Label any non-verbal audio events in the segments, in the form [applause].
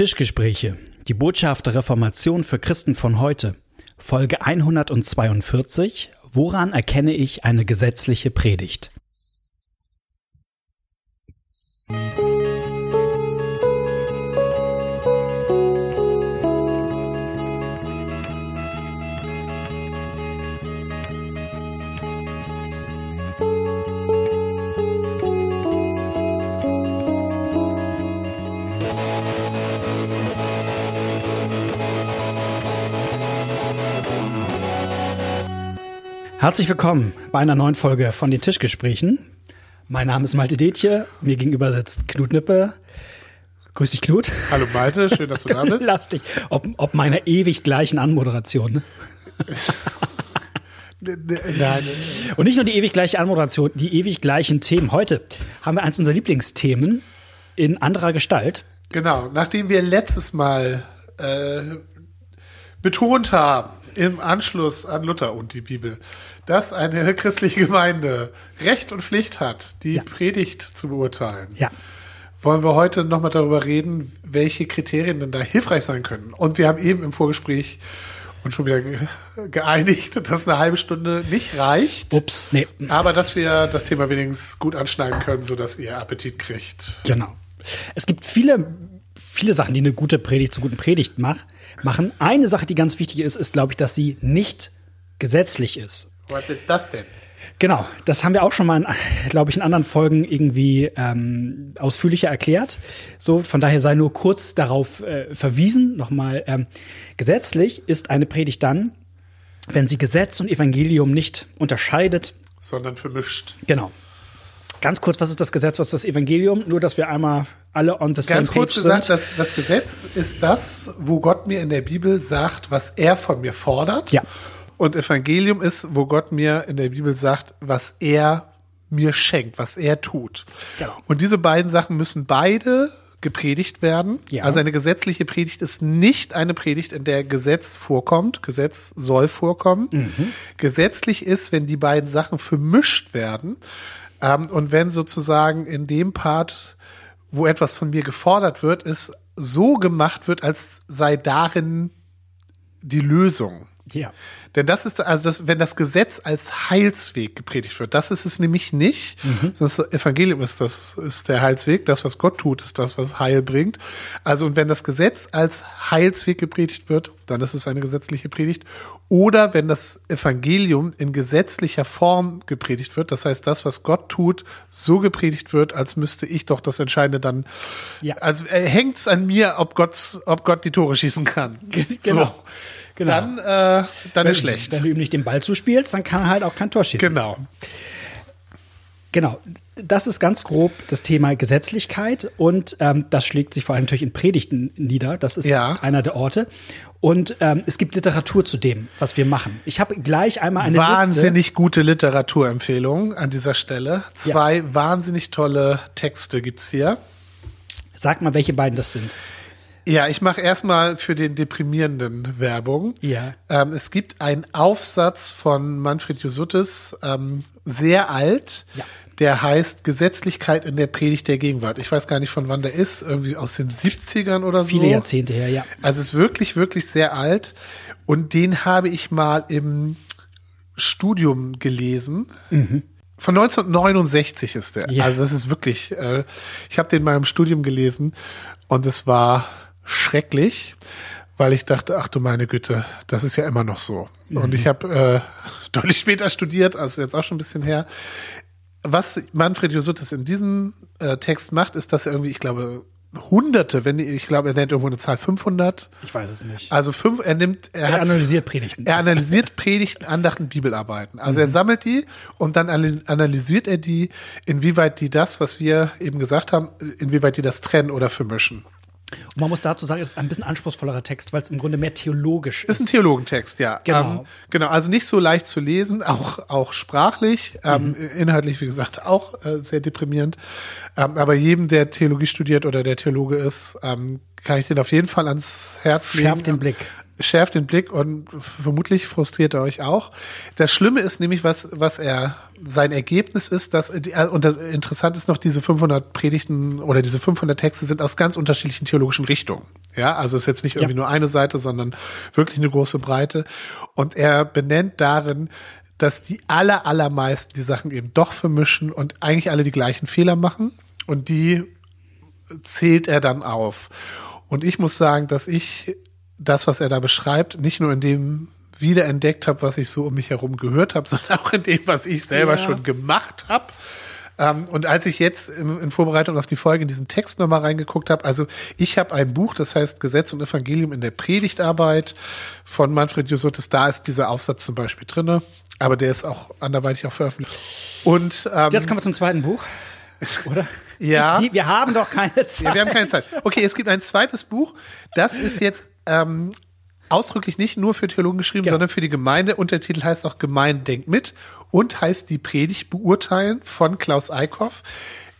Tischgespräche. Die Botschaft der Reformation für Christen von heute. Folge 142. Woran erkenne ich eine gesetzliche Predigt? Herzlich willkommen bei einer neuen Folge von den Tischgesprächen. Mein Name ist Malte Detje, mir gegenüber sitzt Knut Nippe. Grüß dich, Knut. Hallo Malte, schön, dass du da bist. [laughs] Lass dich, ob, ob meiner ewig gleichen Anmoderation. Ne? [laughs] Nein. Und nicht nur die ewig gleiche Anmoderation, die ewig gleichen Themen. Heute haben wir eins unserer Lieblingsthemen in anderer Gestalt. Genau, nachdem wir letztes Mal äh, betont haben, im Anschluss an Luther und die Bibel, dass eine christliche Gemeinde Recht und Pflicht hat, die Ja. Predigt zu beurteilen. Ja. Wollen wir heute nochmal darüber reden, welche Kriterien denn da hilfreich sein können. Und wir haben eben im Vorgespräch uns schon wieder ge geeinigt, dass eine halbe Stunde nicht reicht. Ups, nee. Aber dass wir das Thema wenigstens gut anschneiden können, sodass ihr Appetit kriegt. Genau. Es gibt viele, viele Sachen, die eine gute Predigt zur guten Predigt mach, machen. Eine Sache, die ganz wichtig ist, ist, glaube ich, dass sie nicht gesetzlich ist. Was ist das denn? Genau, das haben wir auch schon mal, glaube ich, in anderen Folgen irgendwie ähm, ausführlicher erklärt. So, von daher sei nur kurz darauf äh, verwiesen. Nochmal, ähm, gesetzlich ist eine Predigt dann, wenn sie Gesetz und Evangelium nicht unterscheidet. Sondern vermischt. Genau. Ganz kurz, was ist das Gesetz, was ist das Evangelium? Nur, dass wir einmal alle on the same Ganz page kurz gesagt, sind. das, das Gesetz ist das, wo Gott mir in der Bibel sagt, was er von mir fordert. Ja. Und Evangelium ist, wo Gott mir in der Bibel sagt, was er mir schenkt, was er tut. Genau. Und diese beiden Sachen müssen beide gepredigt werden. Ja. Also eine gesetzliche Predigt ist nicht eine Predigt, in der Gesetz vorkommt. Gesetz soll vorkommen. Mhm. Gesetzlich ist, wenn die beiden Sachen vermischt werden. Ähm, und wenn sozusagen in dem Part, wo etwas von mir gefordert wird, es so gemacht wird, als sei darin die Lösung. Ja. Denn das ist, also das, wenn das Gesetz als Heilsweg gepredigt wird, das ist es nämlich nicht. sondern Das Evangelium ist das, ist der Heilsweg. Das, was Gott tut, ist das, was Heil bringt. Also, und wenn das Gesetz als Heilsweg gepredigt wird, dann ist es eine gesetzliche Predigt. Oder wenn das Evangelium in gesetzlicher Form gepredigt wird, das heißt, das, was Gott tut, so gepredigt wird, als müsste ich doch das Entscheidende dann, Ja. also äh, hängt's an mir, ob Gott, ob Gott die Tore schießen kann. genau. So. Genau. Dann, äh, dann ist schlecht. Wenn du ihm nicht den Ball zuspielst, dann kann er halt auch kein Tor schießen. Genau. Genau. Das ist ganz grob das Thema Gesetzlichkeit und ähm, das schlägt sich vor allem natürlich in Predigten nieder. Das ist Ja. einer der Orte. Und ähm, es gibt Literatur zu dem, was wir machen. Ich habe gleich einmal eine Liste. Wahnsinnig gute Literaturempfehlung an dieser Stelle. Zwei wahnsinnig tolle Texte gibt's hier. Sag mal, welche beiden das sind. Ja, ich mache erstmal für den deprimierenden Werbung. Ja. Ähm, es gibt einen Aufsatz von Manfred Jusuttis, ähm, sehr alt. Ja. Der heißt Gesetzlichkeit in der Predigt der Gegenwart. Ich weiß gar nicht, von wann der ist. Irgendwie aus den 70ern oder so. Viele Jahrzehnte her, ja. Also es ist wirklich, wirklich sehr alt. Und den habe ich mal im Studium gelesen. Von 1969 ist der. Ja. Also das ist wirklich, äh, ich habe den mal im Studium gelesen und es war schrecklich, weil ich dachte, ach du meine Güte, das ist ja immer noch so. Und ich habe äh, [laughs] deutlich später studiert, also jetzt auch schon ein bisschen her. Was Manfred Josutis in diesem äh, Text macht, ist, dass er irgendwie, ich glaube, Hunderte, wenn ich glaube, er nennt irgendwo eine Zahl 500. Ich weiß es nicht. Also fünf, er nimmt, er, Er hat, analysiert Predigten. er analysiert Predigten, Andachten, Bibelarbeiten. Also er sammelt die und dann ana- analysiert er die, inwieweit die das, was wir eben gesagt haben, inwieweit die das trennen oder vermischen. Und man muss dazu sagen, es ist ein bisschen anspruchsvollerer Text, weil es im Grunde mehr theologisch ist. Ist ein Theologentext, ja. Genau. Ähm, genau, also nicht so leicht zu lesen, auch, auch sprachlich, ähm, inhaltlich, wie gesagt, auch äh, sehr deprimierend. Ähm, aber jedem, der Theologie studiert oder der Theologe ist, ähm, kann ich den auf jeden Fall ans Herz legen. Schärft den Blick. Schärft den Blick und vermutlich frustriert er euch auch. Das Schlimme ist nämlich, was, was er, sein Ergebnis ist, dass, äh, und das interessant ist noch, diese 500 Predigten oder diese 500 Texte sind aus ganz unterschiedlichen theologischen Richtungen. Ja, also ist jetzt nicht irgendwie ja. nur eine Seite, sondern wirklich eine große Breite. Und er benennt darin, dass die aller, allermeisten die Sachen eben doch vermischen und eigentlich alle die gleichen Fehler machen. Und die zählt er dann auf. Und ich muss sagen, dass ich das, was er da beschreibt, nicht nur in dem wiederentdeckt habe, was ich so um mich herum gehört habe, [laughs] sondern auch in dem, was ich selber ja. schon gemacht habe. Ähm, und als ich jetzt in, in, Vorbereitung auf die Folge in diesen Text nochmal reingeguckt habe, also ich habe ein Buch, das heißt Gesetz und Evangelium in der Predigtarbeit von Manfred Josotis, da ist dieser Aufsatz zum Beispiel drinne, aber der ist auch anderweitig auch veröffentlicht. Und ähm, jetzt kommen wir zum zweiten Buch, oder? [laughs] ja. Die, wir haben doch keine Zeit. Ja, wir haben keine Zeit. Okay, es gibt ein zweites Buch, das ist jetzt ähm, ausdrücklich nicht nur für Theologen geschrieben, ja. sondern für die Gemeinde. Untertitel heißt auch Gemeinde denkt mit und heißt die Predigt beurteilen von Klaus Eickhoff.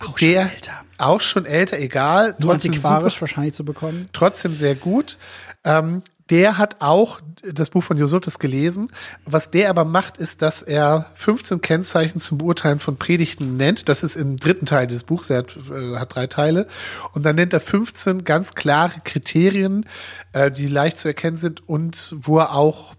Auch der, schon älter. Auch schon älter, egal. Nur trotzdem antiquarisch super, wahrscheinlich zu bekommen. Trotzdem sehr gut. Ähm, der hat auch das Buch von Josotis gelesen. Was der aber macht, ist, dass er 15 Kennzeichen zum Beurteilen von Predigten nennt. Das ist im dritten Teil des Buchs. Er hat, äh, hat drei Teile. Und dann nennt er 15 ganz klare Kriterien, äh, die leicht zu erkennen sind und wo er auch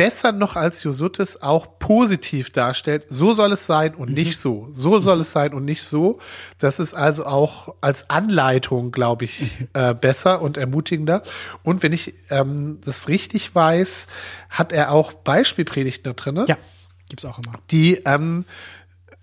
besser noch als Josutis auch positiv darstellt. So soll es sein und nicht so. So soll es sein und nicht so. Das ist also auch als Anleitung, glaube ich, äh, besser und ermutigender. Und wenn ich ähm, das richtig weiß, hat er auch Beispielpredigten da drin. Ja, gibt's auch immer. Die ähm,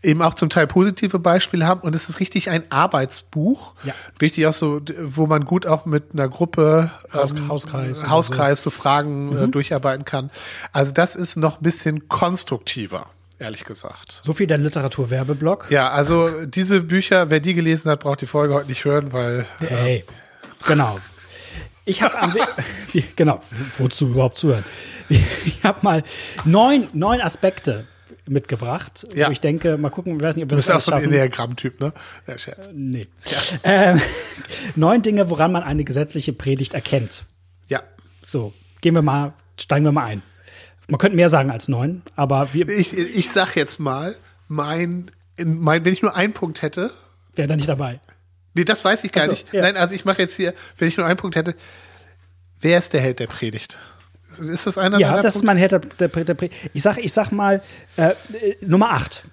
eben auch zum Teil positive Beispiele haben und es ist richtig ein Arbeitsbuch. Ja. Richtig auch so, wo man gut auch mit einer Gruppe Haus, ähm, Hauskreis, Hauskreis so, so Fragen äh, mhm. äh, durcharbeiten kann. Also das ist noch ein bisschen konstruktiver ehrlich gesagt. So viel der Literaturwerbeblock. Ja, also diese Bücher, wer die gelesen hat, braucht die Folge heute nicht hören, weil. Hey, äh, genau. Ich habe [laughs] [laughs] genau, wozu überhaupt zuhören? [laughs] Ich habe mal neun, neun Aspekte mitgebracht. Ja. Wo ich denke, mal gucken, ich weiß nicht, ob wir du bist das auch so ein Enneagramm-Typ, ne? Ja, Scherz. Äh, nee. Ja. Äh, [laughs] neun Dinge, woran man eine gesetzliche Predigt erkennt. Ja. So, gehen wir mal, steigen wir mal ein. Man könnte mehr sagen als neun, aber wir. Ich, ich sag jetzt mal, mein, mein, wenn ich nur einen Punkt hätte. Wäre da nicht dabei. Nee, das weiß ich gar so, nicht. Ja. Nein, also ich mache jetzt hier, wenn ich nur einen Punkt hätte, wer ist der Held der Predigt? Ist das einer? Ja, das Punkte? ist mein Hater. Der, der, der, ich sag, ich sag mal äh, Nummer 8.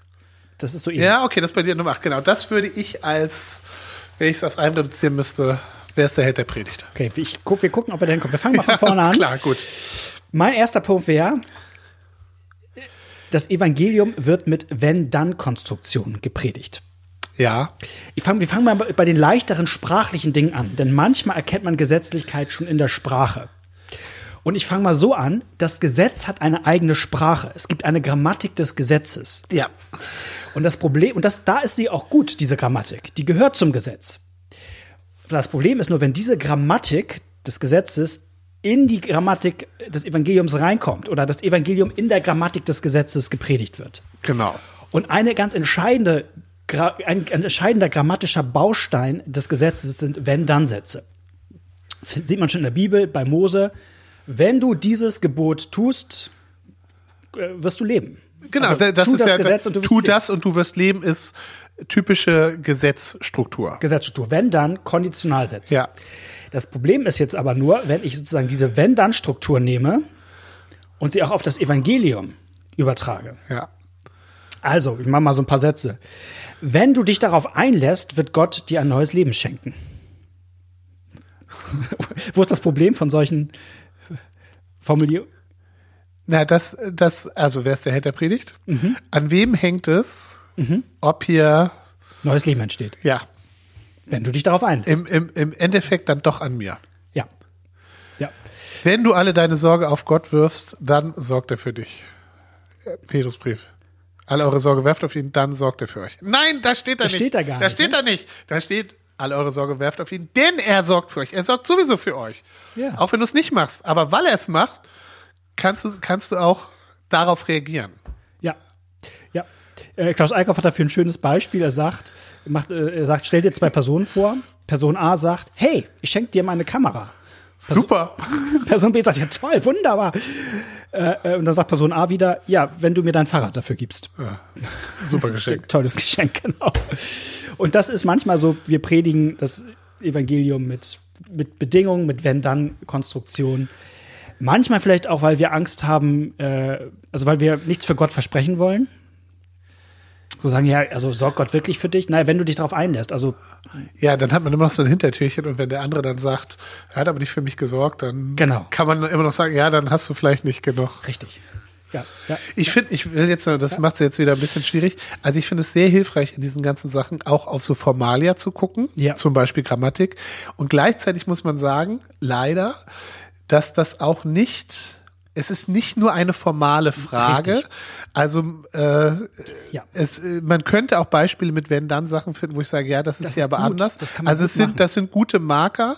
Das ist so ähnlich. Ja, okay, das ist bei dir Nummer 8. Genau, das würde ich als, wenn ich es auf einen reduzieren müsste, wer ist der Held der Predigt? Okay, ich guck, wir gucken, ob wir da hinkommen. Wir fangen mal von [laughs] vorne ja, an. Klar, gut. Mein erster Punkt wäre, das Evangelium wird mit Wenn-Dann-Konstruktionen gepredigt. Ja. Ich fang, wir fangen mal bei den leichteren sprachlichen Dingen an, denn manchmal erkennt man Gesetzlichkeit schon in der Sprache. Und ich fange mal so an, das Gesetz hat eine eigene Sprache. Es gibt eine Grammatik des Gesetzes. Ja. Und das Problem, und das, da ist sie auch gut, diese Grammatik, die gehört zum Gesetz. Das Problem ist nur, wenn diese Grammatik des Gesetzes in die Grammatik des Evangeliums reinkommt oder das Evangelium in der Grammatik des Gesetzes gepredigt wird. Genau. Und eine ganz entscheidende, ein, ein entscheidender grammatischer Baustein des Gesetzes sind Wenn-Dann-Sätze. Sieht man schon in der Bibel, bei Mose, wenn du dieses Gebot tust, äh, wirst du leben. Genau, also, das ist das ja, Gesetz und du tu das und du wirst leben, ist typische Gesetzstruktur. Gesetzstruktur. Wenn dann Konditionalsätze. Ja. Das Problem ist jetzt aber nur, wenn ich sozusagen diese Wenn-Dann-Struktur nehme und sie auch auf das Evangelium übertrage. Ja. Also, ich mache mal so ein paar Sätze. Wenn du dich darauf einlässt, wird Gott dir ein neues Leben schenken. [laughs] Wo ist das Problem von solchen Formulierung? Na, das, das, also wer ist der Held der Predigt? Mhm. An wem hängt es, mhm. ob hier neues Leben entsteht? Ja. Wenn du dich darauf einlässt. Im, im, Im Endeffekt dann doch an mir. Ja. Ja. Wenn du alle deine Sorge auf Gott wirfst, dann sorgt er für dich. Petrusbrief. Alle eure Sorge werft auf ihn, dann sorgt er für euch. Nein, da steht er da nicht. Steht da gar da nicht. Da steht ne? da nicht. Da steht, alle eure Sorge werft auf ihn, denn er sorgt für euch. Er sorgt sowieso für euch. Ja. Auch wenn du es nicht machst. Aber weil er es macht, kannst du, kannst du auch darauf reagieren. Ja. Ja. Äh, Klaus Eickhoff hat dafür ein schönes Beispiel. Er sagt, macht, äh, er sagt, stell dir zwei Personen vor. Person A sagt, hey, ich schenke dir meine Kamera. Person, Super. [laughs] Person B sagt, ja toll, wunderbar. Äh, äh, und dann sagt Person A wieder, ja, wenn du mir dein Fahrrad dafür gibst. Ja, super Geschenk. Tolles Geschenk, [laughs] genau. Und das ist manchmal so, wir predigen das Evangelium mit mit Bedingungen, mit Wenn-Dann-Konstruktionen. Manchmal vielleicht auch, weil wir Angst haben, äh, also weil wir nichts für Gott versprechen wollen. So sagen, ja, also sorgt Gott wirklich für dich? Naja, wenn du dich darauf einlässt. Also Ja, dann hat man immer noch so ein Hintertürchen und wenn der andere dann sagt, er hat aber nicht für mich gesorgt, dann Genau. kann man immer noch sagen, ja, dann hast du vielleicht nicht genug. richtig. Ja, ja. Ich finde, ich will jetzt, das macht es jetzt wieder ein bisschen schwierig. Also ich finde es sehr hilfreich in diesen ganzen Sachen auch auf so Formalia zu gucken, Ja. zum Beispiel Grammatik. Und gleichzeitig muss man sagen, leider, dass das auch nicht, es ist nicht nur eine formale Frage. Richtig. Also äh, Ja. es, äh, man könnte auch Beispiele mit wenn dann Sachen finden, wo ich sage, ja, das ist Das ja ist aber gut. anders. Also es sind, machen. das sind gute Marker.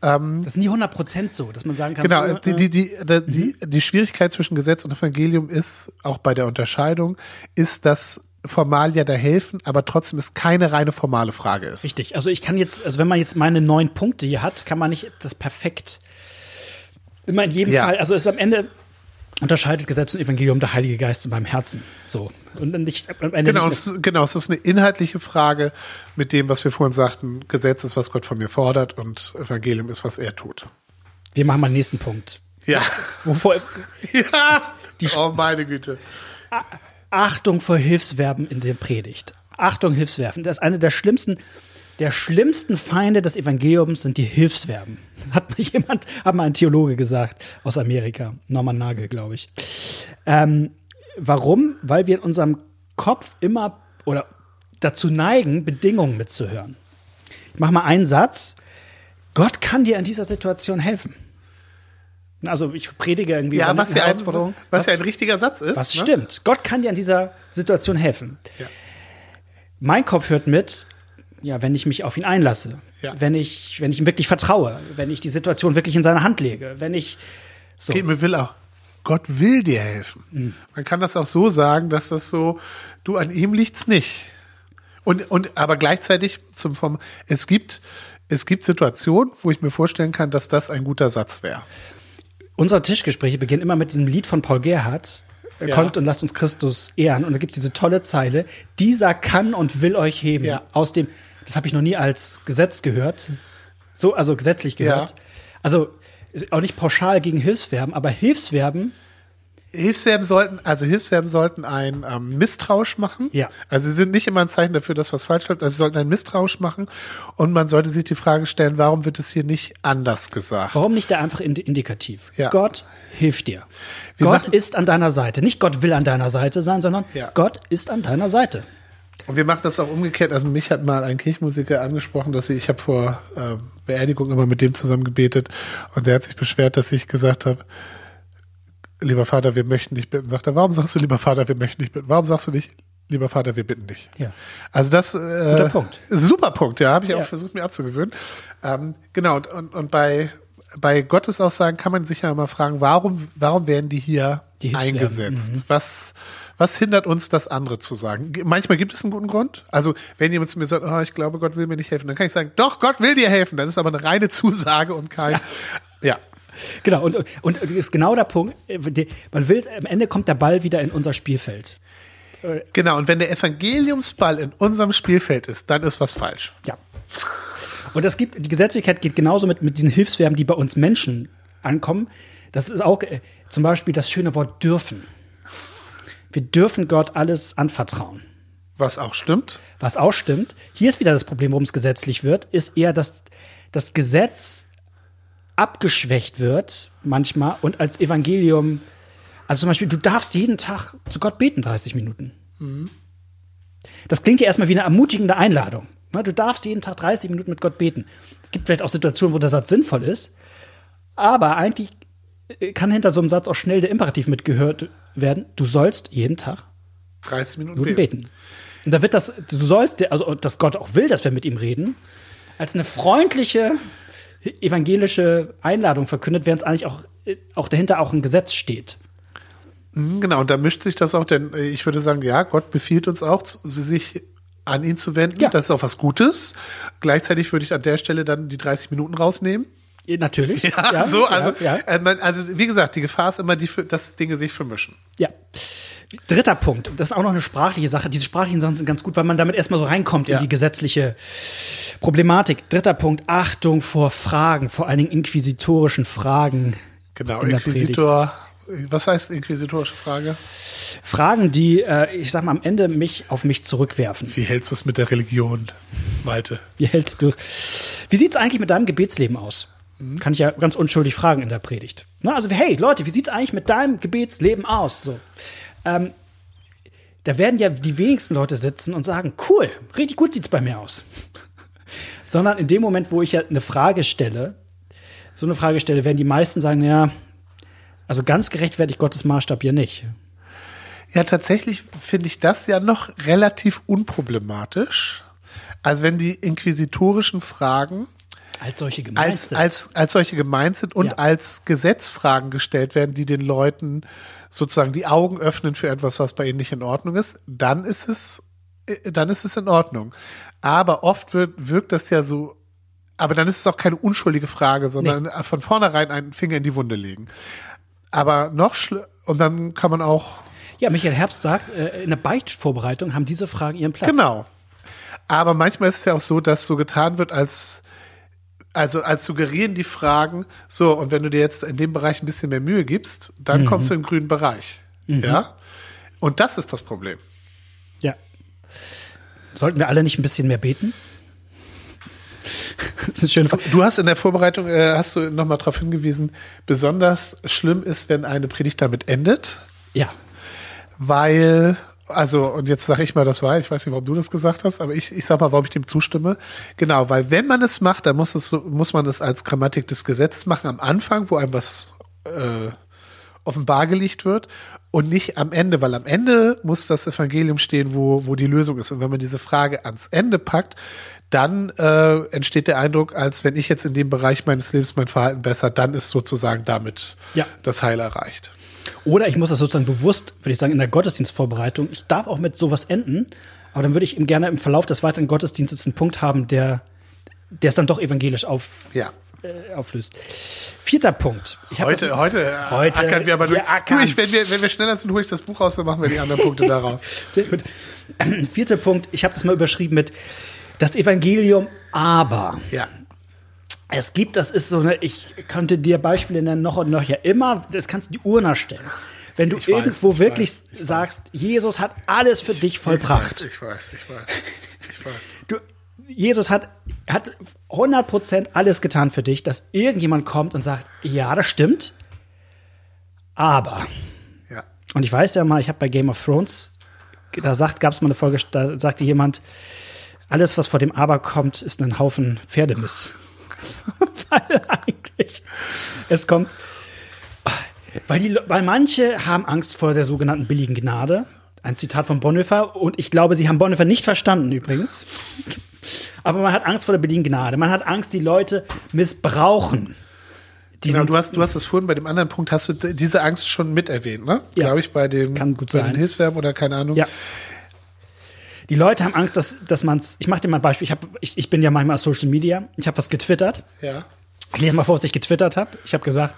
Das ist nie 100 Prozent so, dass man sagen kann, Genau, äh, die, die, die, die, Mhm. die, die Schwierigkeit zwischen Gesetz und Evangelium ist, auch bei der Unterscheidung, ist, dass Formalia da helfen, aber trotzdem es keine reine formale Frage ist. Richtig. Also ich kann jetzt, also wenn man jetzt meine neun Punkte hier hat, kann man nicht das perfekt immer in jedem Ja. Fall, also ist am Ende unterscheidet Gesetz und Evangelium der Heilige Geist in meinem Herzen. So. Und nicht am Ende Genau, nicht es, ist- genau, es ist eine inhaltliche Frage mit dem, was wir vorhin sagten. Gesetz ist, was Gott von mir fordert und Evangelium ist, was er tut. Wir machen mal den nächsten Punkt. Ja. Wovor [laughs] ja. oh, meine Güte. Achtung vor Hilfsverben in der Predigt. Achtung Hilfsverben. Das ist eine der schlimmsten der schlimmsten Feinde des Evangeliums sind die Hilfsverben. [laughs] Hat mir jemand, hat mal ein Theologe gesagt aus Amerika, Norman Nagel, glaube ich. Ähm, warum? Weil wir in unserem Kopf immer oder dazu neigen, Bedingungen mitzuhören. Ich mache mal einen Satz. Gott kann dir in dieser Situation helfen. Also ich predige irgendwie Ja, was ja, ein, Herausforderung. was ja ein richtiger Satz ist. Was ne? stimmt. Gott kann dir in dieser Situation helfen. Ja. Mein Kopf hört mit, ja, wenn ich mich auf ihn einlasse, Ja. wenn ich, wenn ich ihm wirklich vertraue, wenn ich die Situation wirklich in seine Hand lege, wenn ich so. Geht mir will auch. Gott will dir helfen. Mhm. Man kann das auch so sagen, dass das so, du an ihm liegt's nicht. Und, und aber gleichzeitig zum vom, es gibt, es gibt Situationen, wo ich mir vorstellen kann, dass das ein guter Satz wäre. Unsere Tischgespräche beginnen immer mit diesem Lied von Paul Gerhardt. Ja. Kommt und lasst uns Christus ehren. Und da gibt es diese tolle Zeile: Dieser kann und will euch heben. Ja. Aus dem, das habe ich noch nie als Gesetz gehört. So, also gesetzlich gehört. Ja. Also auch nicht pauschal gegen Hilfsverben, aber Hilfsverben Hilfsverben sollten, also Hilfsverben sollten ein ähm, Misstrauisch machen. Ja. Also sie sind nicht immer ein Zeichen dafür, dass was falsch läuft. Also sie sollten ein Misstrauisch machen. Und man sollte sich die Frage stellen, warum wird es hier nicht anders gesagt? Warum nicht da einfach indi- indikativ? Ja. Gott hilft dir. Wir Gott ist an deiner Seite. Nicht Gott will an deiner Seite sein, sondern Ja. Gott ist an deiner Seite. Und wir machen das auch umgekehrt. Also mich hat mal ein Kirchenmusiker angesprochen, dass ich, ich habe vor ähm, Beerdigung immer mit dem zusammen gebetet und der hat sich beschwert, dass ich gesagt habe, lieber Vater, wir möchten dich bitten. Sagt er, warum sagst du, lieber Vater, wir möchten dich bitten? Warum sagst du nicht, lieber Vater, wir bitten dich? Ja. Also das äh, Guter Punkt. super Punkt, ja, habe ich Ja. auch versucht mir abzugewöhnen. Ähm, genau und, und, und bei bei Gottes Aussagen kann man sich ja immer fragen, warum warum werden die hier Die eingesetzt? mhm. Was was hindert uns, das andere zu sagen? Manchmal gibt es einen guten Grund. Also wenn jemand zu mir sagt, oh, ich glaube, Gott will mir nicht helfen, dann kann ich sagen, doch, Gott will dir helfen. Dann ist aber eine reine Zusage und kein, ja. Genau, und, und, ist genau der Punkt. Man will, am Ende kommt der Ball wieder in unser Spielfeld. Genau. Und wenn der Evangeliumsball in unserem Spielfeld ist, dann ist was falsch. Ja. Und es gibt, die Gesetzlichkeit geht genauso mit, mit diesen Hilfsverben, die bei uns Menschen ankommen. Das ist auch äh, zum Beispiel das schöne Wort dürfen. Wir dürfen Gott alles anvertrauen. Was auch stimmt. Was auch stimmt, hier ist wieder das Problem, worum es gesetzlich wird, ist eher, dass das Gesetz abgeschwächt wird manchmal und als Evangelium, also zum Beispiel, du darfst jeden Tag zu Gott beten, 30 Minuten. Das klingt ja erstmal wie eine ermutigende Einladung. Du darfst jeden Tag 30 Minuten mit Gott beten. Es gibt vielleicht auch Situationen, wo der Satz sinnvoll ist, aber eigentlich kann hinter so einem Satz auch schnell der Imperativ mitgehört werden. Du sollst jeden Tag 30 Minuten Minuten beten. beten. Und da wird das, du sollst, also dass Gott auch will, dass wir mit ihm reden, als eine freundliche evangelische Einladung verkündet, während es eigentlich auch, auch dahinter auch ein Gesetz steht. Mhm, Genau, und da mischt sich das auch, denn äh, ich würde sagen, ja, Gott befiehlt uns auch, sich an ihn zu wenden. Ja. Das ist auch was Gutes. Gleichzeitig würde ich an der Stelle dann die 30 Minuten rausnehmen. Natürlich. [laughs] Ja, so, also, ja, äh, man, also wie gesagt, die Gefahr ist immer, die, dass Dinge sich vermischen. ja. Dritter Punkt, das ist auch noch eine sprachliche Sache. Diese sprachlichen Sachen sind ganz gut, weil man damit erstmal so reinkommt Ja. in die gesetzliche Problematik. Dritter Punkt, Achtung vor Fragen, vor allen Dingen inquisitorischen Fragen. Genau, in Inquisitor. Was heißt inquisitorische Frage? Fragen, die, äh, ich sag mal, am Ende mich auf mich zurückwerfen. Wie hältst du es mit der Religion, Malte? Wie hältst du es? Wie sieht's eigentlich mit deinem Gebetsleben aus? Kann ich ja ganz unschuldig fragen in der Predigt. Na, also, hey Leute, wie sieht's eigentlich mit deinem Gebetsleben aus? So. Ähm, da werden ja die wenigsten Leute sitzen und sagen, cool, richtig gut sieht's bei mir aus. [laughs] Sondern in dem Moment, wo ich ja eine Frage stelle, so eine Frage stelle, werden die meisten sagen, ja, also ganz gerechtfertigt Gottes Maßstab hier nicht. Ja, tatsächlich finde ich das ja noch relativ unproblematisch. Also wenn die inquisitorischen Fragen Als solche gemeint als, sind. als, als solche gemeint sind und Ja. als Gesetzfragen gestellt werden, die den Leuten sozusagen die Augen öffnen für etwas, was bei ihnen nicht in Ordnung ist, dann ist es, äh, dann ist es in Ordnung. Aber oft wird, wirkt das ja so, aber dann ist es auch keine unschuldige Frage, sondern von vornherein einen Finger in die Wunde legen. Aber noch schli- und dann kann man auch ja, Michael Herbst sagt, äh, in der Beichtvorbereitung haben diese Fragen ihren Platz. Genau. Aber manchmal ist es ja auch so, dass so getan wird, als, also als suggerieren die Fragen, so, und wenn du dir jetzt in dem Bereich ein bisschen mehr Mühe gibst, dann kommst du im grünen Bereich. Ja? Und das ist das Problem. Ja. Sollten wir alle nicht ein bisschen mehr beten? [laughs] das ist eine schöne Frage. Du hast in der Vorbereitung, äh, hast du nochmal darauf hingewiesen, besonders schlimm ist, wenn eine Predigt damit endet, Ja. weil, also, und jetzt sage ich mal das war, ich weiß nicht, warum du das gesagt hast, aber ich, ich sag mal, warum ich dem zustimme. Genau, weil wenn man es macht, dann muss es so, muss man es als Grammatik des Gesetzes machen am Anfang, wo einem was äh, offenbar gelegt wird und nicht am Ende, weil am Ende muss das Evangelium stehen, wo, wo die Lösung ist. Und wenn man diese Frage ans Ende packt, dann äh, entsteht der Eindruck, als wenn ich jetzt in dem Bereich meines Lebens mein Verhalten besser, dann ist sozusagen damit Ja. das Heil erreicht. Oder ich muss das sozusagen bewusst, würde ich sagen, in der Gottesdienstvorbereitung. Ich darf auch mit sowas enden, aber dann würde ich eben gerne im Verlauf des weiteren Gottesdienstes einen Punkt haben, der, der es dann doch evangelisch auf, Ja. äh, auflöst. Vierter Punkt. Heute, das, heute, Heute- ackern wir aber durch. wir. Du, ich, wenn, wir, wenn wir schneller sind, hole ich das Buch raus, dann machen wir die anderen Punkte daraus. [laughs] Sehr gut. [clears throat] Vierter Punkt. Ich habe das mal überschrieben mit das Evangelium, aber. Ja. Es gibt, das ist so eine, ich könnte dir Beispiele nennen, noch und noch ja immer, das kannst du die Uhr nachstellen. Wenn du Ich weiß, irgendwo ich wirklich weiß, ich weiß. sagst, Jesus hat alles für dich vollbracht. Ich weiß, ich weiß. Ich weiß. [laughs] Du, Jesus hat, hat 100% alles getan für dich, dass irgendjemand kommt und sagt, ja, das stimmt, aber. Ja. Und ich weiß ja mal, ich habe bei Game of Thrones, da sagt, gab es mal eine Folge, da sagte jemand, alles, was vor dem Aber kommt, ist ein Haufen Pferdemist. [laughs] weil eigentlich, es kommt, weil, die, weil manche haben Angst vor der sogenannten billigen Gnade. Ein Zitat von Bonhoeffer. Und ich glaube, sie haben Bonhoeffer nicht verstanden übrigens. Aber man hat Angst vor der billigen Gnade. Man hat Angst, die Leute missbrauchen. Genau, du hast, du hast das vorhin bei dem anderen Punkt, hast du diese Angst schon mit erwähnt, ne? Ja. Glaube ich, bei dem, Kann gut bei sein. den Hilfsverben oder keine Ahnung. Ja. Die Leute haben Angst, dass, dass man es. Ich mache dir mal ein Beispiel. Ich, hab, ich, ich bin ja manchmal auf Social Media. Ich habe was getwittert. Ja. Ich lese mal vor, was ich getwittert habe. Ich habe gesagt,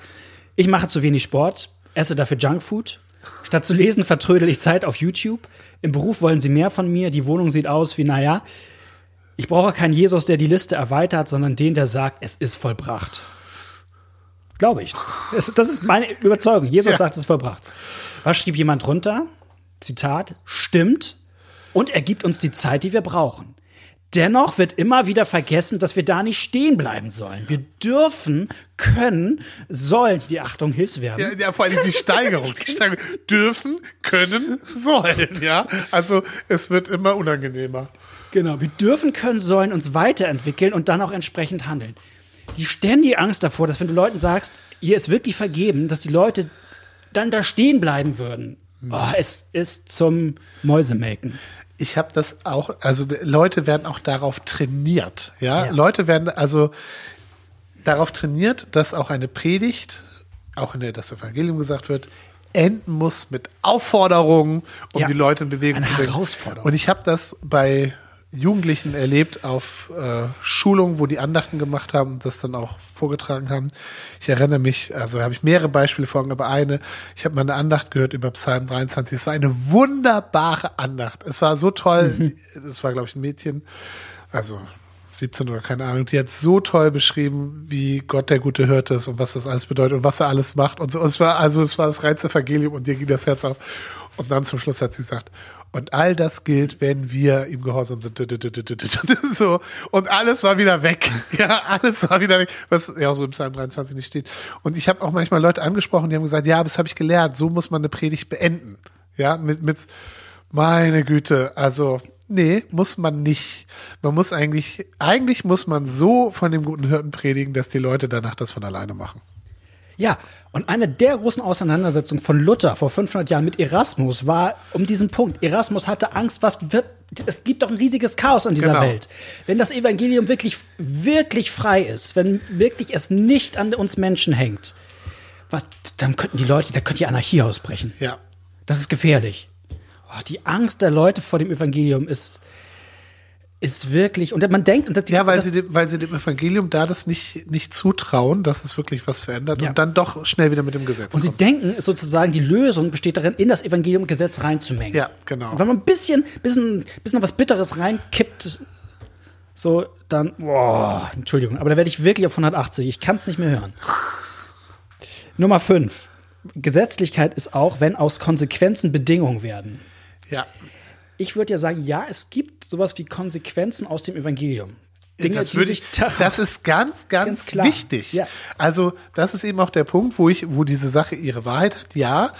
ich mache zu wenig Sport, esse dafür Junkfood. Statt zu lesen, vertrödel ich Zeit auf YouTube. Im Beruf wollen sie mehr von mir. Die Wohnung sieht aus wie, naja, ich brauche keinen Jesus, der die Liste erweitert, sondern den, der sagt, es ist vollbracht. Glaube ich. Das, ist meine Überzeugung. Jesus Ja. sagt, es ist vollbracht. Was schrieb jemand drunter? Zitat, stimmt. Und er gibt uns die Zeit, die wir brauchen. Dennoch wird immer wieder vergessen, dass wir da nicht stehen bleiben sollen. Wir dürfen, können, sollen, die Achtung, Hilfsverben. Ja, ja, vor allem die Steigerung. [laughs] Die Steigerung. Dürfen, können, sollen, ja. Also, es wird immer unangenehmer. Genau, wir dürfen, können, sollen uns weiterentwickeln und dann auch entsprechend handeln. Die ständige Angst davor, dass wenn du Leuten sagst, ihr ist wirklich vergeben, dass die Leute dann da stehen bleiben würden. Oh, es ist zum Mäusemelken. Ich habe das auch, also Leute werden auch darauf trainiert, ja? Ja. Leute werden also darauf trainiert, dass auch eine Predigt, auch in der das Evangelium gesagt wird, enden muss mit Aufforderungen, um Ja. die Leute in Bewegung Eine zu bringen. Herausforderung. Und ich habe das bei Jugendlichen erlebt auf äh, Schulungen, wo die Andachten gemacht haben, das dann auch vorgetragen haben. Ich erinnere mich, also habe ich mehrere Beispiele vor, aber eine, ich habe mal eine Andacht gehört über Psalm 23. Es war eine wunderbare Andacht. Es war so toll. Das war, glaube ich, ein Mädchen, also 17 oder keine Ahnung, die hat so toll beschrieben, wie Gott der gute Hirte ist und was das alles bedeutet und was er alles macht und so. Und es war, also es war das reinste Evangelium und dir ging das Herz auf. Und dann zum Schluss hat sie gesagt, und all das gilt, wenn wir ihm gehorsam sind. [laughs] So. Und alles war wieder weg. [laughs] Ja, alles war wieder weg, was ja so im Psalm 23 nicht steht. Und ich habe auch manchmal Leute angesprochen, die haben gesagt, ja, das habe ich gelernt. So muss man eine Predigt beenden. Ja, mit, mit, meine Güte, also, nee, muss man nicht. Man muss eigentlich, eigentlich muss man so von dem guten Hirten predigen, dass die Leute danach das von alleine machen. Ja, und eine der großen Auseinandersetzungen von Luther vor 500 Jahren mit Erasmus war um diesen Punkt. Erasmus hatte Angst, was wird, es gibt doch ein riesiges Chaos in dieser Genau. Welt. Wenn das Evangelium wirklich, wirklich frei ist, wenn wirklich es nicht an uns Menschen hängt, was, dann könnten die Leute, da könnte die Anarchie ausbrechen. Ja. Das ist gefährlich. Oh, die Angst der Leute vor dem Evangelium ist, ist wirklich, und man denkt, und das, Ja, weil das, sie, dem, weil sie dem Evangelium da das nicht, nicht zutrauen, dass es wirklich was verändert Ja. und dann doch schnell wieder mit dem Gesetz Und sie kommen. denken sozusagen, die Lösung besteht darin, in das Evangelium-Gesetz reinzumengen. Ja, genau. Und wenn man ein bisschen, bisschen, bisschen was Bitteres reinkippt, so, dann, boah, Entschuldigung, aber da werde ich wirklich auf 180. Ich kann es nicht mehr hören. [laughs] Nummer 5. Gesetzlichkeit ist auch, wenn aus Konsequenzen Bedingungen werden. Ja. Ich würde ja sagen, ja, es gibt sowas wie Konsequenzen aus dem Evangelium. Dinge, das, würde ich, das ist ganz, ganz, Ganz wichtig. Ja. Also, das ist eben auch der Punkt, wo ich, wo diese Sache ihre Wahrheit hat. Ja,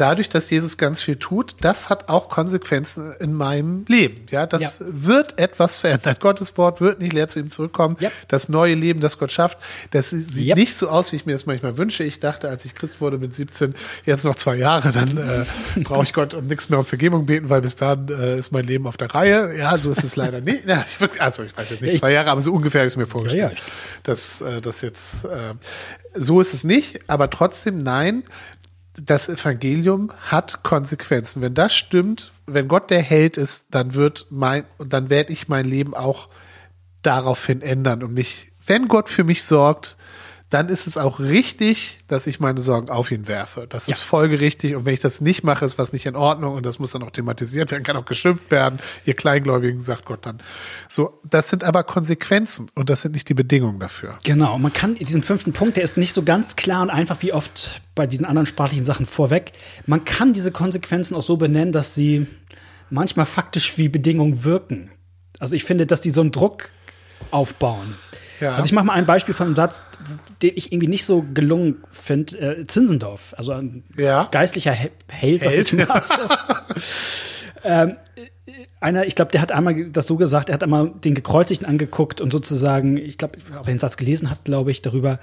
dadurch, dass Jesus ganz viel tut, das hat auch Konsequenzen in meinem Leben. Ja, das Ja. wird etwas verändert. Gottes Wort wird nicht leer zu ihm zurückkommen. Yep. Das neue Leben, das Gott schafft, das sieht Yep. nicht so aus, wie ich mir das manchmal wünsche. Ich dachte, als ich Christ wurde mit 17, jetzt noch zwei Jahre, dann äh, [laughs] brauche ich Gott um nichts mehr um Vergebung beten, weil bis dahin äh, ist mein Leben auf der Reihe. Ja, so ist es leider nicht. Ja, ich also ich weiß jetzt nicht Ich- zwei Jahre, aber so ungefähr habe ich es mir vorgestellt. Ja, ja. dass äh, das jetzt äh, so ist es nicht, aber trotzdem nein. Das Evangelium hat Konsequenzen. Wenn das stimmt, wenn Gott der Held ist, dann wird mein, dann werde ich mein Leben auch daraufhin ändern und nicht, wenn Gott für mich sorgt, dann ist es auch richtig, dass ich meine Sorgen auf ihn werfe. Das ist folgerichtig. Und wenn ich das nicht mache, ist was nicht in Ordnung und das muss dann auch thematisiert werden, kann auch geschimpft werden. Ihr Kleingläubigen, sagt Gott dann. So, das sind aber Konsequenzen und das sind nicht die Bedingungen dafür. Genau, man kann diesen fünften Punkt, der ist nicht so ganz klar und einfach wie oft bei diesen anderen sprachlichen Sachen vorweg. Man kann diese Konsequenzen auch so benennen, dass sie manchmal faktisch wie Bedingungen wirken. Also ich finde, dass die so einen Druck aufbauen. Ja. Also ich mache mal ein Beispiel von einem Satz, den ich irgendwie nicht so gelungen finde. Äh, Zinzendorf, also ein Ja. geistlicher He Held, Held, [laughs] ähm, einer, ich glaube, der hat einmal das so gesagt, er hat einmal den Gekreuzigten angeguckt und sozusagen, ich glaube, ob er den Satz gelesen hat, glaube ich, darüber,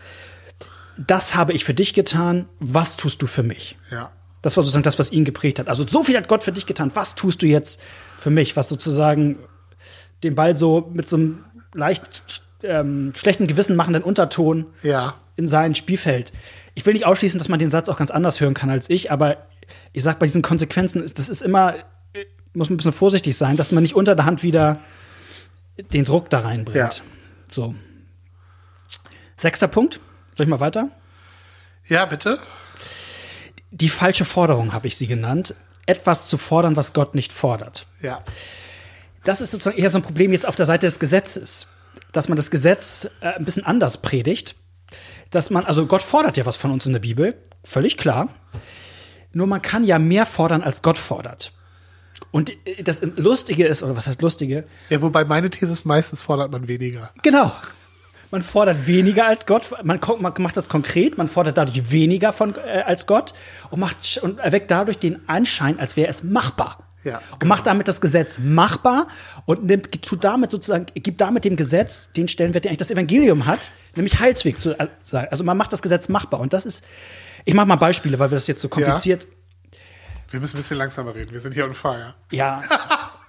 das habe ich für dich getan, was tust du für mich? Ja. Das war sozusagen das, was ihn geprägt hat. Also so viel hat Gott für dich getan, was tust du jetzt für mich? Was sozusagen den Ball so mit so einem leicht ähm, schlechten Gewissen machenden Unterton Ja. in sein Spielfeld. Ich will nicht ausschließen, dass man den Satz auch ganz anders hören kann als ich, aber ich sag bei diesen Konsequenzen, ist, das ist immer, äh, muss man ein bisschen vorsichtig sein, dass man nicht unter der Hand wieder den Druck da reinbringt. Ja. So. Sechster Punkt. Soll ich mal weiter? Ja, bitte. Die falsche Forderung habe ich sie genannt. Etwas zu fordern, was Gott nicht fordert. Ja. Das ist sozusagen eher so ein Problem jetzt auf der Seite des Gesetzes, dass man das Gesetz äh, ein bisschen anders predigt. Dass man, also Gott fordert ja was von uns in der Bibel, völlig klar. Nur man kann ja mehr fordern, als Gott fordert. Und äh, das Lustige ist, oder was heißt Lustige? Ja, wobei meine These ist, meistens fordert man weniger. Genau. Man fordert weniger als Gott. Man, man macht das konkret. Man fordert dadurch weniger von, äh, als Gott und, macht, und erweckt dadurch den Anschein, als wäre es machbar. Ja, Und genau. macht damit das Gesetz machbar und nimmt, tut damit sozusagen, gibt damit dem Gesetz den Stellenwert, den eigentlich das Evangelium hat, nämlich Heilsweg zu äh, sein. Also man macht das Gesetz machbar. Und das ist, ich mache mal Beispiele, weil wir das jetzt so kompliziert, Wir müssen ein bisschen langsamer reden. Wir sind hier on fire. ja,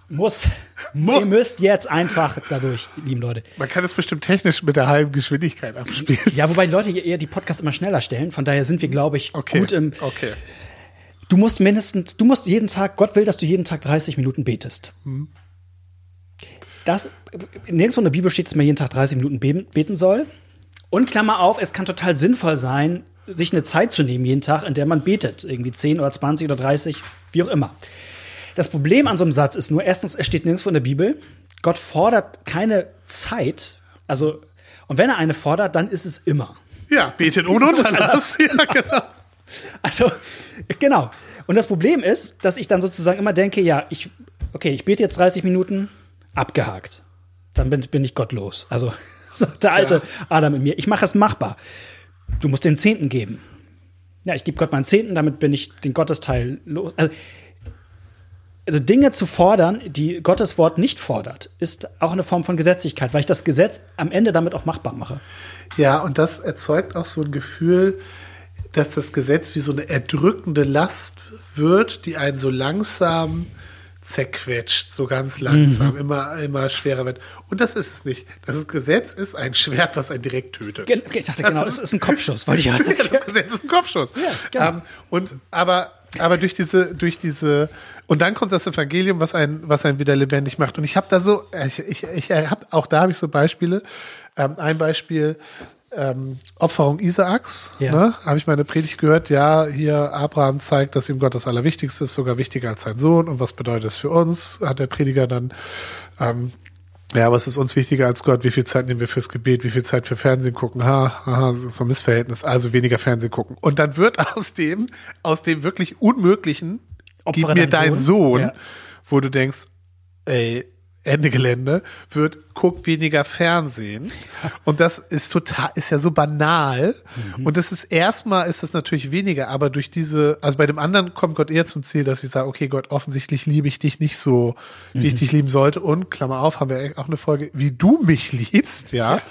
muss. [laughs] Muss. Ihr müsst jetzt einfach dadurch, lieben Leute. Man kann das bestimmt technisch mit der halben Geschwindigkeit abspielen. Ja, wobei die Leute hier eher die Podcasts immer schneller stellen. Von daher sind wir, glaube ich, Okay. gut im. okay. Du musst mindestens, du musst jeden Tag, Gott will, dass du jeden Tag 30 Minuten betest. das, nirgendwo in der Bibel steht, dass man jeden Tag 30 Minuten beten soll. Und Klammer auf, es kann total sinnvoll sein, sich eine Zeit zu nehmen jeden Tag, in der man betet. Irgendwie 10 oder 20 oder 30, wie auch immer. Das Problem an so einem Satz ist nur, erstens, es steht nirgendwo in der Bibel. Gott fordert keine Zeit. Also, und wenn er eine fordert, dann ist es immer. Ja, betet ohne [laughs] Unterlass. ja, genau. [laughs] Also, genau. Und das Problem ist, dass ich dann sozusagen immer denke, ja, ich, okay, ich bete jetzt 30 Minuten, abgehakt. Dann bin, bin ich gottlos. Also, [laughs] sagt der alte ja. Adam in mir, ich mache es machbar. Du musst den Zehnten geben. Ja, ich gebe Gott meinen Zehnten, damit bin ich den Gottesteil los. Also, also Dinge zu fordern, die Gottes Wort nicht fordert, ist auch eine Form von Gesetzlichkeit, weil ich das Gesetz am Ende damit auch machbar mache. Ja, und das erzeugt auch so ein Gefühl, dass das Gesetz wie so eine erdrückende Last wird, die einen so langsam zerquetscht, so ganz langsam, mhm. immer, immer schwerer wird. Und das ist es nicht. Das Gesetz ist ein Schwert, was einen direkt tötet. ich dachte, genau, das ist ein Kopfschuss, wollte ich [laughs] ja. das Gesetz ist ein Kopfschuss. Ja, genau. Um, und, aber, aber durch diese, durch diese, und dann kommt das Evangelium, was einen, was einen wieder lebendig macht. Und ich habe da so, ich, ich, ich habe, auch da habe ich so Beispiele. Ähm, ein Beispiel, ähm, Opferung Isaaks, ja. ne, habe ich meine Predigt gehört, ja, hier Abraham zeigt, dass ihm Gott das Allerwichtigste ist, sogar wichtiger als sein Sohn. Und was bedeutet das für uns? Hat der Prediger dann, ähm, ja, was ist uns wichtiger als Gott? Wie viel Zeit nehmen wir fürs Gebet? Wie viel Zeit für Fernsehen gucken? Ha, ha, so ein Missverhältnis. Also weniger Fernsehen gucken. Und dann wird [laughs] aus dem, aus dem wirklich Unmöglichen, Opfer gib mir deinen Sohn, Sohn ja. wo du denkst, ey, Ende Gelände, wird, guckt weniger Fernsehen. Und das ist total, ist ja so banal. Mhm. Und das ist erstmal ist das natürlich weniger, aber durch diese, also bei dem anderen kommt Gott eher zum Ziel, dass ich sage, okay, Gott, offensichtlich liebe ich dich nicht so, wie mhm. ich dich lieben sollte. Und Klammer auf, haben wir auch eine Folge, wie du mich liebst, ja, ja.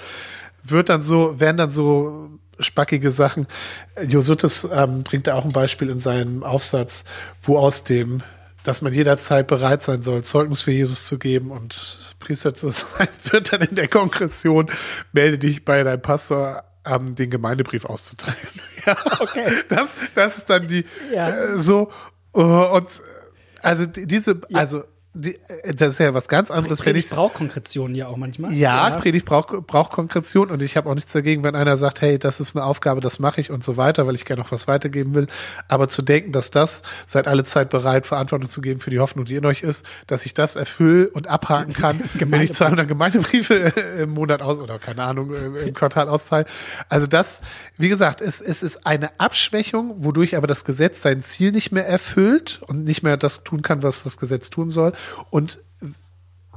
wird dann so, werden dann so spackige Sachen. Josutis ähm, bringt da auch ein Beispiel in seinem Aufsatz, wo aus dem dass man jederzeit bereit sein soll, Zeugnis für Jesus zu geben und Priester zu [laughs] sein, wird dann in der Konkretion, melde dich bei deinem Pastor ähm, den Gemeindebrief auszuteilen. [laughs] ja, okay. Das, das ist dann die ja. äh, so uh, und also diese, ja. also die, äh, das ist ja was ganz anderes. Predigt braucht Konkretion ja auch manchmal. Ja, ja. Predigt braucht, braucht Konkretion und ich habe auch nichts dagegen, wenn einer sagt, hey, das ist eine Aufgabe, das mache ich und so weiter, weil ich gerne noch was weitergeben will. Aber zu denken, dass das, seid alle Zeit bereit, Verantwortung zu geben für die Hoffnung, die in euch ist, dass ich das erfülle und abhaken kann, [laughs] wenn ich 200 Gemeindebriefe im Monat aus oder keine Ahnung, im Quartal austeile. Also das, wie gesagt, es, es ist eine Abschwächung, wodurch aber das Gesetz sein Ziel nicht mehr erfüllt und nicht mehr das tun kann, was das Gesetz tun soll. Und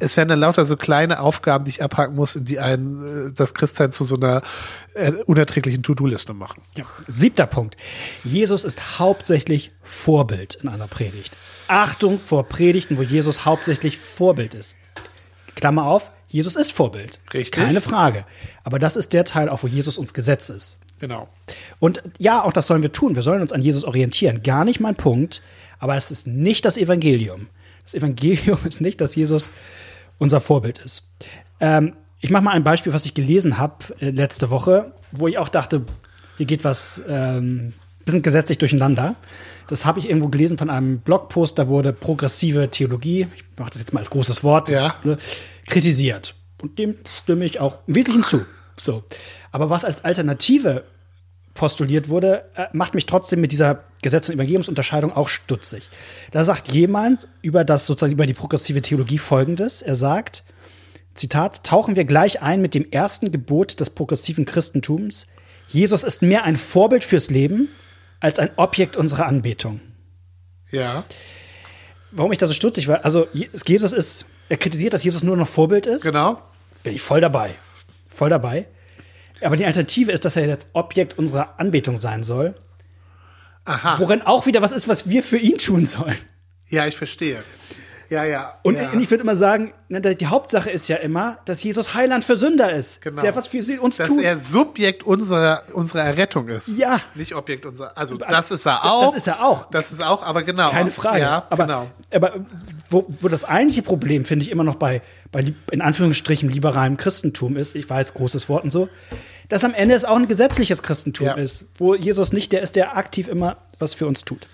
es werden dann lauter so kleine Aufgaben, die ich abhaken muss, in die einen äh, das Christsein zu so einer äh, unerträglichen To-Do-Liste machen. Ja. Siebter Punkt. Jesus ist hauptsächlich Vorbild in einer Predigt. Achtung vor Predigten, wo Jesus hauptsächlich Vorbild ist. Klammer auf, Jesus ist Vorbild. Richtig. Keine Frage. Aber das ist der Teil, auch wo Jesus uns Gesetz ist. Genau. Und ja, auch das sollen wir tun. Wir sollen uns an Jesus orientieren. Gar nicht mein Punkt. Aber es ist nicht das Evangelium. Das Evangelium [laughs] ist nicht, dass Jesus unser Vorbild ist. Ähm, ich mache mal ein Beispiel, was ich gelesen habe äh, letzte Woche, wo ich auch dachte, hier geht was ähm, bisschen gesetzlich durcheinander. Das habe ich irgendwo gelesen von einem Blogpost, da wurde progressive Theologie, ich mache das jetzt mal als großes Wort, ja. ne, kritisiert. Und dem stimme ich auch im Wesentlichen zu. So. Aber was als Alternative postuliert wurde, äh, macht mich trotzdem mit dieser Gesetz- und Evangeliumsunterscheidung auch stutzig. Da sagt jemand über das sozusagen über die progressive Theologie folgendes. Er sagt, Zitat, tauchen wir gleich ein mit dem ersten Gebot des progressiven Christentums. Jesus ist mehr ein Vorbild fürs Leben als ein Objekt unserer Anbetung. Ja. Warum ich da so stutzig war, also Jesus ist, er kritisiert, dass Jesus nur noch Vorbild ist. Genau. Bin ich voll dabei. Voll dabei. Aber die Alternative ist, dass er jetzt Objekt unserer Anbetung sein soll. Aha. Worin auch wieder was ist, was wir für ihn tun sollen. Ja, ich verstehe. Ja, ja. Und ja. ich würde immer sagen, ne, die Hauptsache ist ja immer, dass Jesus Heiland für Sünder ist. Genau. Der was für sie uns dass tut. Dass er Subjekt unserer, unserer Errettung ist. Ja. Nicht Objekt unserer. Also, das ist er auch. Das ist er auch. Das ist auch, aber genau. Keine Frage. Ja, aber, genau. Aber wo, wo das eigentliche Problem, finde ich, immer noch bei, bei, in Anführungsstrichen, liberalem Christentum ist, ich weiß, großes Wort und so, dass am Ende es auch ein gesetzliches Christentum ja. ist, wo Jesus nicht der ist, der aktiv immer was für uns tut.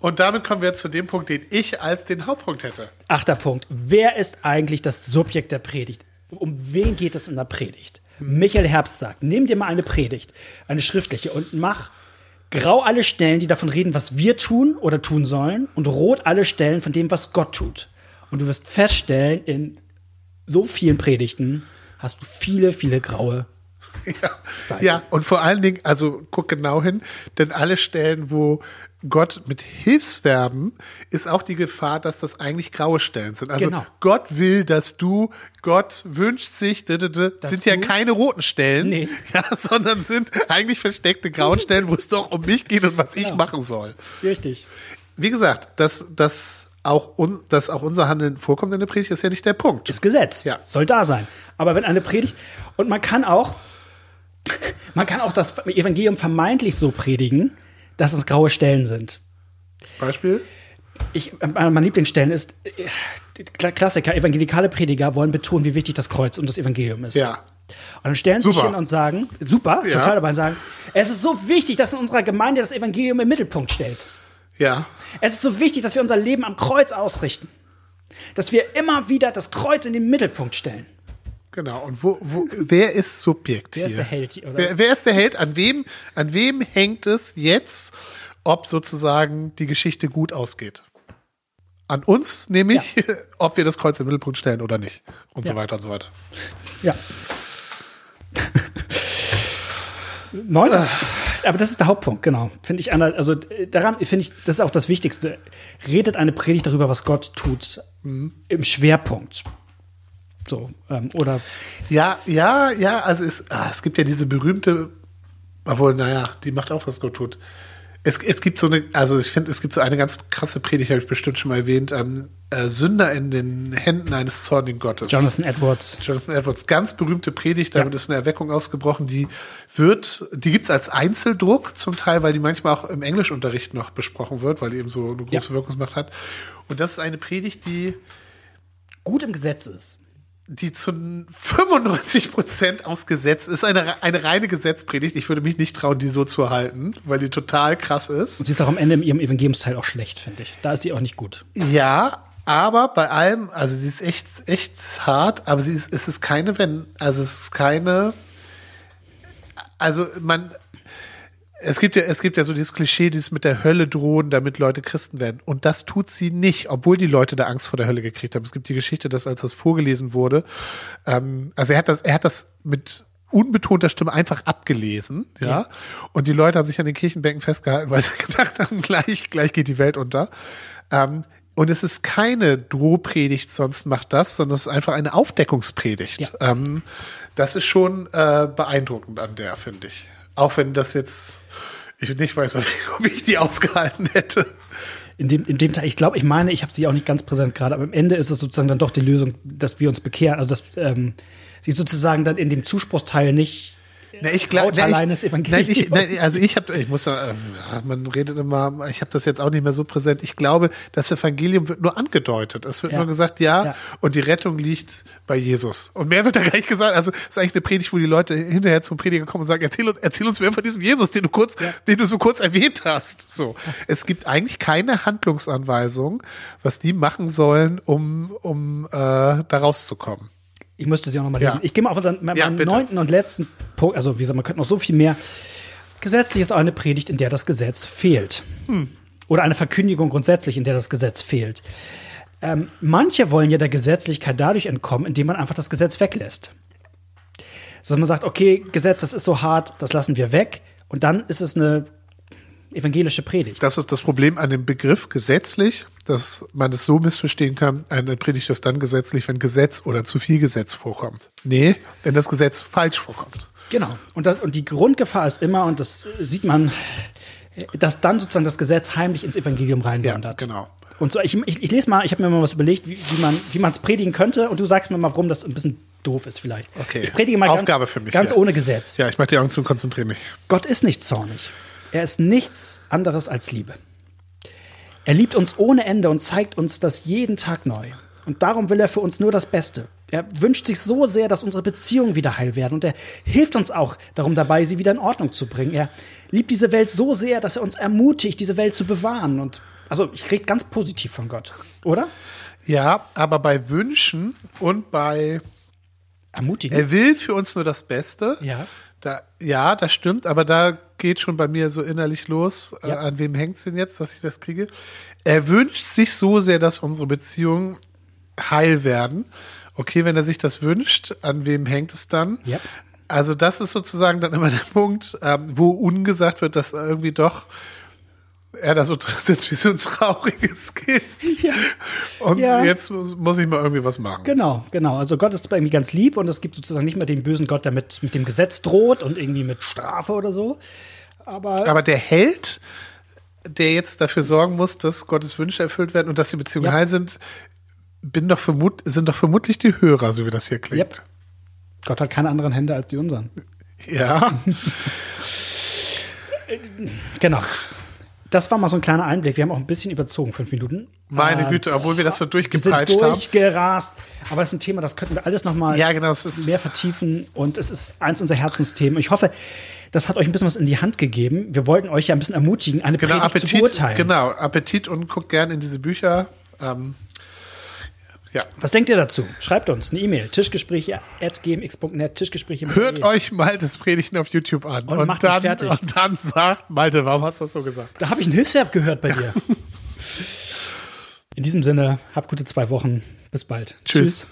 Und damit kommen wir zu dem Punkt, den ich als den Hauptpunkt hätte. Achter Punkt. Wer ist eigentlich das Subjekt der Predigt? Um wen geht es in der Predigt? Michael Herbst sagt, nimm dir mal eine Predigt, eine schriftliche, und mach grau alle Stellen, die davon reden, was wir tun oder tun sollen, und rot alle Stellen von dem, was Gott tut. Und du wirst feststellen, in so vielen Predigten hast du viele, viele graue Ja. Ja, und vor allen Dingen, also guck genau hin, denn alle Stellen, wo Gott mit Hilfsverben, ist auch die Gefahr, dass das eigentlich graue Stellen sind. Also Genau. Gott will, dass du, Gott wünscht sich, d -d -d, sind ja keine roten Stellen, Nee. [laughs] ja, sondern sind eigentlich versteckte grauen Stellen, wo es doch um mich geht und was ich Genau. machen soll. Richtig. Wie gesagt, dass, dass, auch, un, dass auch unser Handeln vorkommt in der Predigt, ist ja nicht der Punkt. Ist Gesetz. Ja. Soll da sein. Aber wenn eine Predigt, und man kann auch, man kann auch das Evangelium vermeintlich so predigen, dass es graue Stellen sind. Beispiel? Ich, äh, mein Lieblingsstellen ist, äh, Klassiker, evangelikale Prediger wollen betonen, wie wichtig das Kreuz und das Evangelium ist. Ja. Und dann stellen sie sich hin und sagen, super, Ja. total dabei und sagen, es ist so wichtig, dass in unserer Gemeinde das Evangelium im Mittelpunkt stellt. Ja. Es ist so wichtig, dass wir unser Leben am Kreuz ausrichten. Dass wir immer wieder das Kreuz in den Mittelpunkt stellen. Genau. Und wo, wo, wer ist Subjekt Wer hier? ist der Held hier? Wer, wer ist der Held? An wem, an wem hängt es jetzt, ob sozusagen die Geschichte gut ausgeht? An uns, nämlich, [laughs] ob wir das Kreuz im Mittelpunkt stellen oder nicht. Und so Ja. weiter und so weiter. Ja. Neunter. Aber das ist der Hauptpunkt, genau. Finde ich also äh, daran finde ich, das ist auch das Wichtigste. Redet eine Predigt darüber, was Gott tut, im Schwerpunkt. So, ähm, oder Ja, ja, ja, also es, ah, es gibt ja diese berühmte, obwohl, naja, die macht auch, was Gott tut. Es, es gibt so eine, also ich finde, es gibt so eine ganz krasse Predigt, habe ich bestimmt schon mal erwähnt, ähm, äh, Sünder in den Händen eines zornigen Gottes. Jonathan Edwards. Jonathan Edwards, ganz berühmte Predigt, damit Ja. ist eine Erweckung ausgebrochen, die wird, die gibt's als Einzeldruck zum Teil, weil die manchmal auch im Englischunterricht noch besprochen wird, weil die eben so eine große Ja. Wirkungsmacht hat. Und das ist eine Predigt, die, Gut im Gesetz ist. Die zu 95 Prozent aus Gesetz ist, eine, eine reine Gesetzpredigt. Ich würde mich nicht trauen, die so zu halten, weil die total krass ist. Und sie ist auch am Ende in ihrem Evangeliumsteil auch schlecht, finde ich. Da ist sie auch nicht gut. Ja, aber bei allem, also sie ist echt, echt hart, aber sie ist, es ist keine, wenn, also es ist keine, also man, es gibt ja, es gibt ja so dieses Klischee, dieses mit der Hölle drohen, damit Leute Christen werden. Und das tut sie nicht, obwohl die Leute da Angst vor der Hölle gekriegt haben. Es gibt die Geschichte, dass als das vorgelesen wurde, ähm, also er hat das, er hat das mit unbetonter Stimme einfach abgelesen, ja. Und die Leute haben sich an den Kirchenbänken festgehalten, weil sie [laughs] gedacht haben, gleich, gleich geht die Welt unter. Ähm, und es ist keine Drohpredigt, sonst macht das, sondern es ist einfach eine Aufdeckungspredigt. Ja. Ähm, das ist schon äh, beeindruckend an der, finde ich. Auch wenn das jetzt, ich nicht weiß, ob ich, die ausgehalten hätte. In dem, in dem Teil, ich glaube, ich meine, ich habe sie auch nicht ganz präsent gerade, aber am Ende ist es sozusagen dann doch die Lösung, dass wir uns bekehren. Also, dass ähm, sie sozusagen dann in dem Zuspruchsteil nicht Na, ich glaube, allein das Evangelium. Nein, ich, also ich habe, ich muss, ja, äh, man redet immer, ich habe das jetzt auch nicht mehr so präsent. Ich glaube, das Evangelium wird nur angedeutet. Es wird Ja. nur gesagt, ja, Ja. und die Rettung liegt bei Jesus. Und mehr wird da gar nicht gesagt. Also es ist eigentlich eine Predigt, wo die Leute hinterher zum Prediger kommen und sagen, erzähl uns, erzähl uns mehr von diesem Jesus, den du kurz, den du so kurz erwähnt hast. So, es gibt eigentlich keine Handlungsanweisung, was die machen sollen, um um äh, da rauszukommen. Ich müsste sie auch nochmal Ja. lesen. Ich gehe mal auf unseren meinen Ja, neunten und letzten Punkt. Also, wie gesagt, man könnte noch so viel mehr. Gesetzlich ist auch eine Predigt, in der das Gesetz fehlt. Hm. Oder eine Verkündigung grundsätzlich, in der das Gesetz fehlt. Ähm, manche wollen ja der Gesetzlichkeit dadurch entkommen, indem man einfach das Gesetz weglässt. Sondern man sagt, okay, Gesetz, das ist so hart, das lassen wir weg. Und dann ist es eine evangelische Predigt. Das ist das Problem an dem Begriff gesetzlich, dass man es so missverstehen kann, eine Predigt ist dann gesetzlich, wenn Gesetz oder zu viel Gesetz vorkommt. Nee, wenn das Gesetz falsch vorkommt. Genau. Und, das, und die Grundgefahr ist immer, und das sieht man, dass dann sozusagen das Gesetz heimlich ins Evangelium Ja, reinwandert. genau. Und so, ich, ich, ich lese mal, ich habe mir mal was überlegt, wie, wie man es predigen könnte, und du sagst mir mal, warum das ein bisschen doof ist vielleicht. Okay. Ich predige mal Aufgabe ganz, für mich, ganz ja. ohne Gesetz. Ja, ich mache die Augen zu und konzentriere mich. Gott ist nicht zornig. Er ist nichts anderes als Liebe. Er liebt uns ohne Ende und zeigt uns das jeden Tag neu. Und darum will er für uns nur das Beste. Er wünscht sich so sehr, dass unsere Beziehungen wieder heil werden. Und er hilft uns auch darum dabei, sie wieder in Ordnung zu bringen. Er liebt diese Welt so sehr, dass er uns ermutigt, diese Welt zu bewahren. Und Also ich rede ganz positiv von Gott, oder? Ja, aber bei Wünschen und bei Ermutigend. er will für uns nur das Beste. ja. Da, ja, das stimmt, aber da geht schon bei mir so innerlich los, äh, Ja. an wem hängt's denn jetzt, dass ich das kriege. Er wünscht sich so sehr, dass unsere Beziehungen heil werden. Okay, wenn er sich das wünscht, an wem hängt es dann? Ja. Also das ist sozusagen dann immer der [laughs] Punkt, ähm, wo ungesagt wird, dass irgendwie doch er da so [laughs] sitzt wie so ein trauriges Kind. Ja. Und Ja. jetzt muss muss ich mal irgendwie was machen. Genau, genau. Also Gott ist irgendwie ganz lieb und es gibt sozusagen nicht mehr den bösen Gott, der mit, mit dem Gesetz droht und irgendwie mit Strafe oder so. Aber Aber der Held, der jetzt dafür sorgen muss, dass Gottes Wünsche erfüllt werden und dass die Beziehungen Ja. heil sind, bin doch vermut sind doch vermutlich die Hörer, so wie das hier klingt. Yep. Gott hat keine anderen Hände als die unseren. Ja. [laughs] Genau. Das war mal so ein kleiner Einblick. Wir haben auch ein bisschen überzogen, fünf Minuten. Meine Ähm, Güte, obwohl wir das so Wir sind durchgepeitscht haben. durchgerast. Aber das ist ein Thema, das könnten wir alles noch mal Ja, genau, es ist- mehr vertiefen. Und es ist eins unserer Herzensthemen. Ich hoffe, das hat euch ein bisschen was in die Hand gegeben. Wir wollten euch ja ein bisschen ermutigen, eine Genau, Predigt zu Appetit, beurteilen. genau, Appetit und guckt gerne in diese Bücher. Ähm, ja. Was denkt ihr dazu? Schreibt uns eine E-Mail. Tischgespräche.gmx.net. Tischgespräche Hört E. euch Maltes Predigten auf YouTube an. Und macht mich dann, fertig. und dann sagt, Malte, warum hast du das so gesagt? Da habe ich ein Hilfsverb gehört bei [laughs] dir. In diesem Sinne, habt gute zwei Wochen. Bis bald. Tschüss.